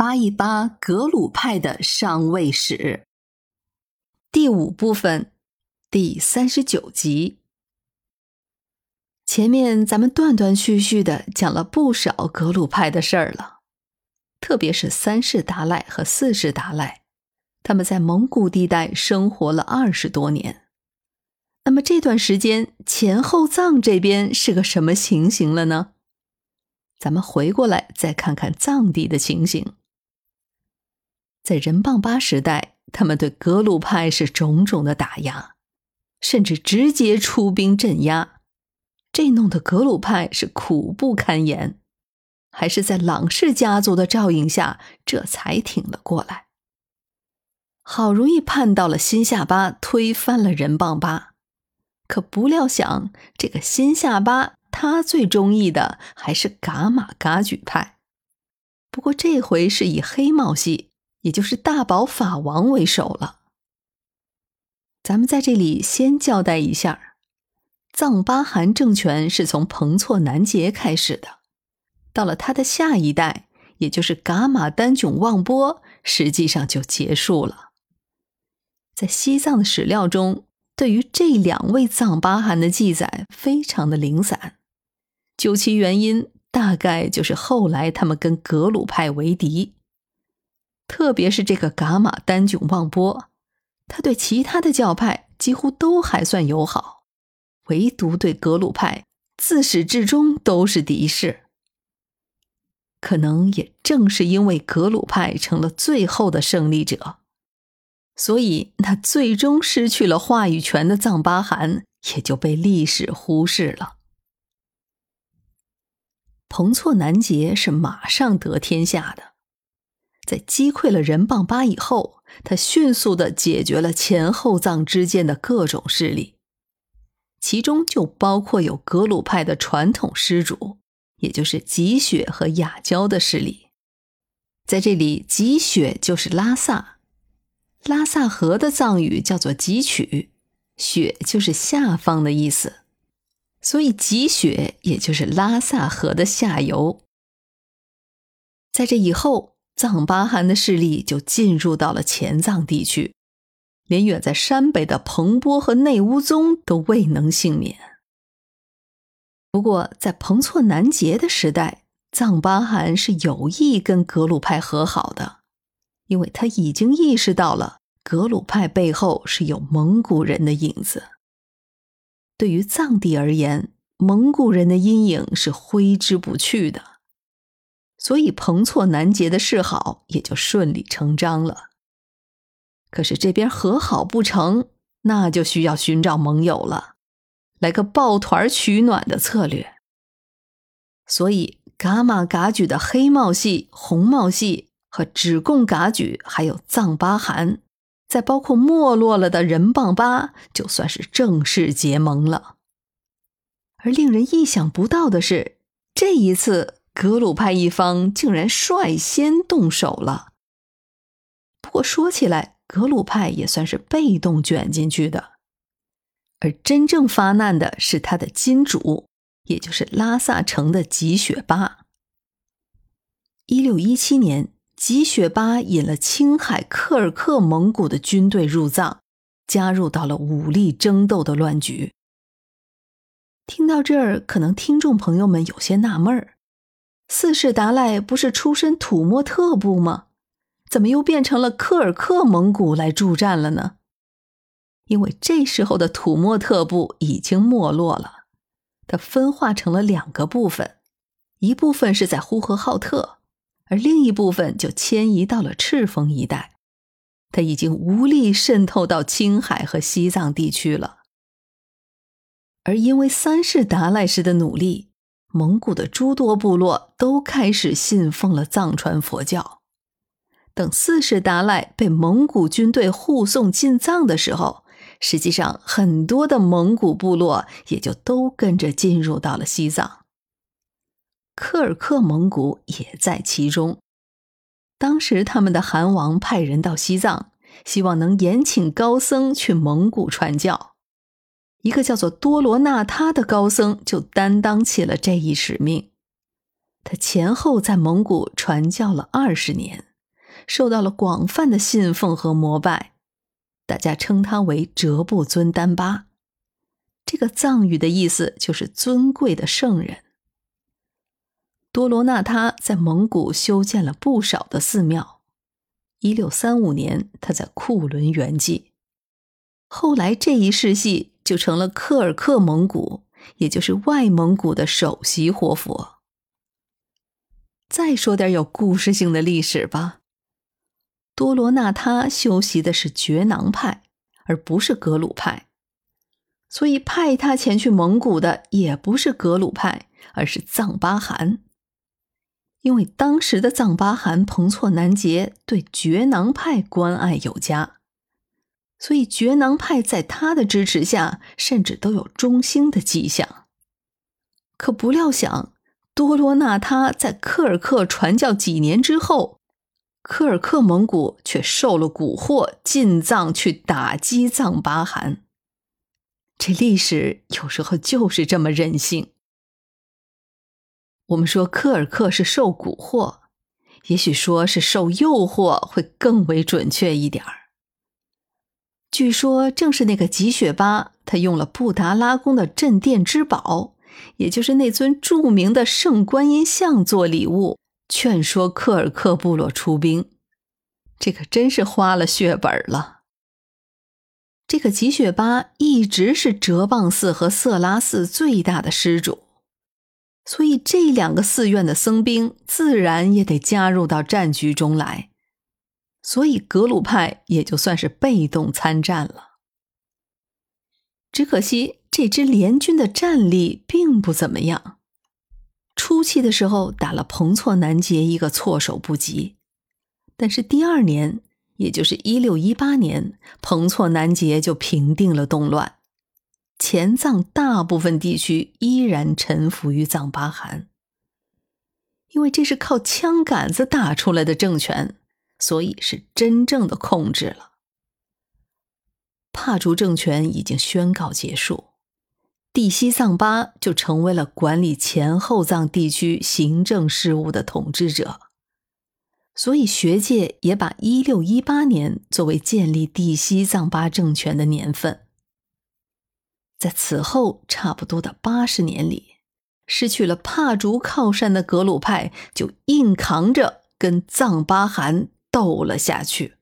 扒一扒格鲁派的上位史。第五部分，第三十九集。前面咱们断断续续的讲了不少格鲁派的事儿了，特别是三世达赖和四世达赖，他们在蒙古地带生活了二十多年。那么这段时间前后藏这边是个什么情形了呢？咱们回过来再看看藏地的情形。在仁邦巴时代，他们对格鲁派是种种的打压，甚至直接出兵镇压，这弄得格鲁派是苦不堪言。还是在朗氏家族的照应下，这才挺了过来。好容易盼到了新夏巴推翻了仁邦巴，可不料想这个新夏巴他最中意的还是噶玛噶举派，不过这回是以黑帽系。也就是大宝法王为首了。咱们在这里先交代一下，藏巴汗政权是从彭措南杰开始的，到了他的下一代，也就是噶玛丹囧旺波，实际上就结束了。在西藏的史料中，对于这两位藏巴汗的记载非常的零散，究其原因，大概就是后来他们跟格鲁派为敌。特别是这个噶玛丹炯旺波，他对其他的教派几乎都还算友好，唯独对格鲁派自始至终都是敌视。可能也正是因为格鲁派成了最后的胜利者，所以那最终失去了话语权的藏巴汗也就被历史忽视了。彭措南杰是马上得天下的。在击溃了仁棒巴以后，他迅速的解决了前后藏之间的各种势力，其中就包括有格鲁派的传统施主，也就是吉雪和雅娇的势力。在这里，吉雪就是拉萨，拉萨河的藏语叫做吉曲，雪就是下方的意思，所以吉雪也就是拉萨河的下游。在这以后。藏巴汗的势力就进入到了前藏地区，连远在山北的彭波和内乌宗都未能幸免。不过，在彭措南杰的时代，藏巴汗是有意跟格鲁派和好的，因为他已经意识到了格鲁派背后是有蒙古人的影子。对于藏地而言，蒙古人的阴影是挥之不去的。所以，彭措南杰的示好也就顺理成章了。可是这边和好不成，那就需要寻找盟友了，来个抱团取暖的策略。所以，噶玛噶举的黑帽系、红帽系和只贡噶举，还有藏巴汗，再包括没落了的仁棒巴，就算是正式结盟了。而令人意想不到的是，这一次。格鲁派一方竟然率先动手了。不过说起来，格鲁派也算是被动卷进去的，而真正发难的是他的金主，也就是拉萨城的吉雪巴。一六一七年，吉雪巴引了青海克尔克蒙古的军队入藏，加入到了武力争斗的乱局。听到这儿，可能听众朋友们有些纳闷儿。四世达赖不是出身土默特部吗？怎么又变成了科尔克蒙古来助战了呢？因为这时候的土默特部已经没落了，它分化成了两个部分，一部分是在呼和浩特，而另一部分就迁移到了赤峰一带。它已经无力渗透到青海和西藏地区了。而因为三世达赖时的努力。蒙古的诸多部落都开始信奉了藏传佛教。等四世达赖被蒙古军队护送进藏的时候，实际上很多的蒙古部落也就都跟着进入到了西藏。科尔克蒙古也在其中。当时他们的汗王派人到西藏，希望能延请高僧去蒙古传教。一个叫做多罗纳他的高僧就担当起了这一使命。他前后在蒙古传教了二十年，受到了广泛的信奉和膜拜，大家称他为哲布尊丹巴。这个藏语的意思就是尊贵的圣人。多罗纳他在蒙古修建了不少的寺庙。一六三五年，他在库伦圆寂。后来这一世系就成了柯尔克蒙古，也就是外蒙古的首席活佛。再说点有故事性的历史吧。多罗纳他修习的是觉囊派，而不是格鲁派，所以派他前去蒙古的也不是格鲁派，而是藏巴汗。因为当时的藏巴汗彭措南杰对觉囊派关爱有加，所以觉囊派在他的支持下，甚至都有中兴的迹象。可不料想。多罗纳他在科尔克传教几年之后，科尔克蒙古却受了蛊惑，进藏去打击藏巴汗。这历史有时候就是这么任性。我们说科尔克是受蛊惑，也许说是受诱惑会更为准确一点儿。据说正是那个吉雪巴，他用了布达拉宫的镇店之宝。也就是那尊著名的圣观音像做礼物，劝说科尔克部落出兵，这可真是花了血本了。这个吉雪巴一直是哲蚌寺和色拉寺最大的施主，所以这两个寺院的僧兵自然也得加入到战局中来，所以格鲁派也就算是被动参战了。只可惜。这支联军的战力并不怎么样，初期的时候打了彭措南杰一个措手不及，但是第二年，也就是一六一八年，彭措南杰就平定了动乱，前藏大部分地区依然臣服于藏巴汗。因为这是靠枪杆子打出来的政权，所以是真正的控制了。帕竹政权已经宣告结束。地西藏巴就成为了管理前后藏地区行政事务的统治者，所以学界也把一六一八年作为建立地西藏巴政权的年份。在此后差不多的八十年里，失去了帕竹靠山的格鲁派就硬扛着跟藏巴汗斗了下去。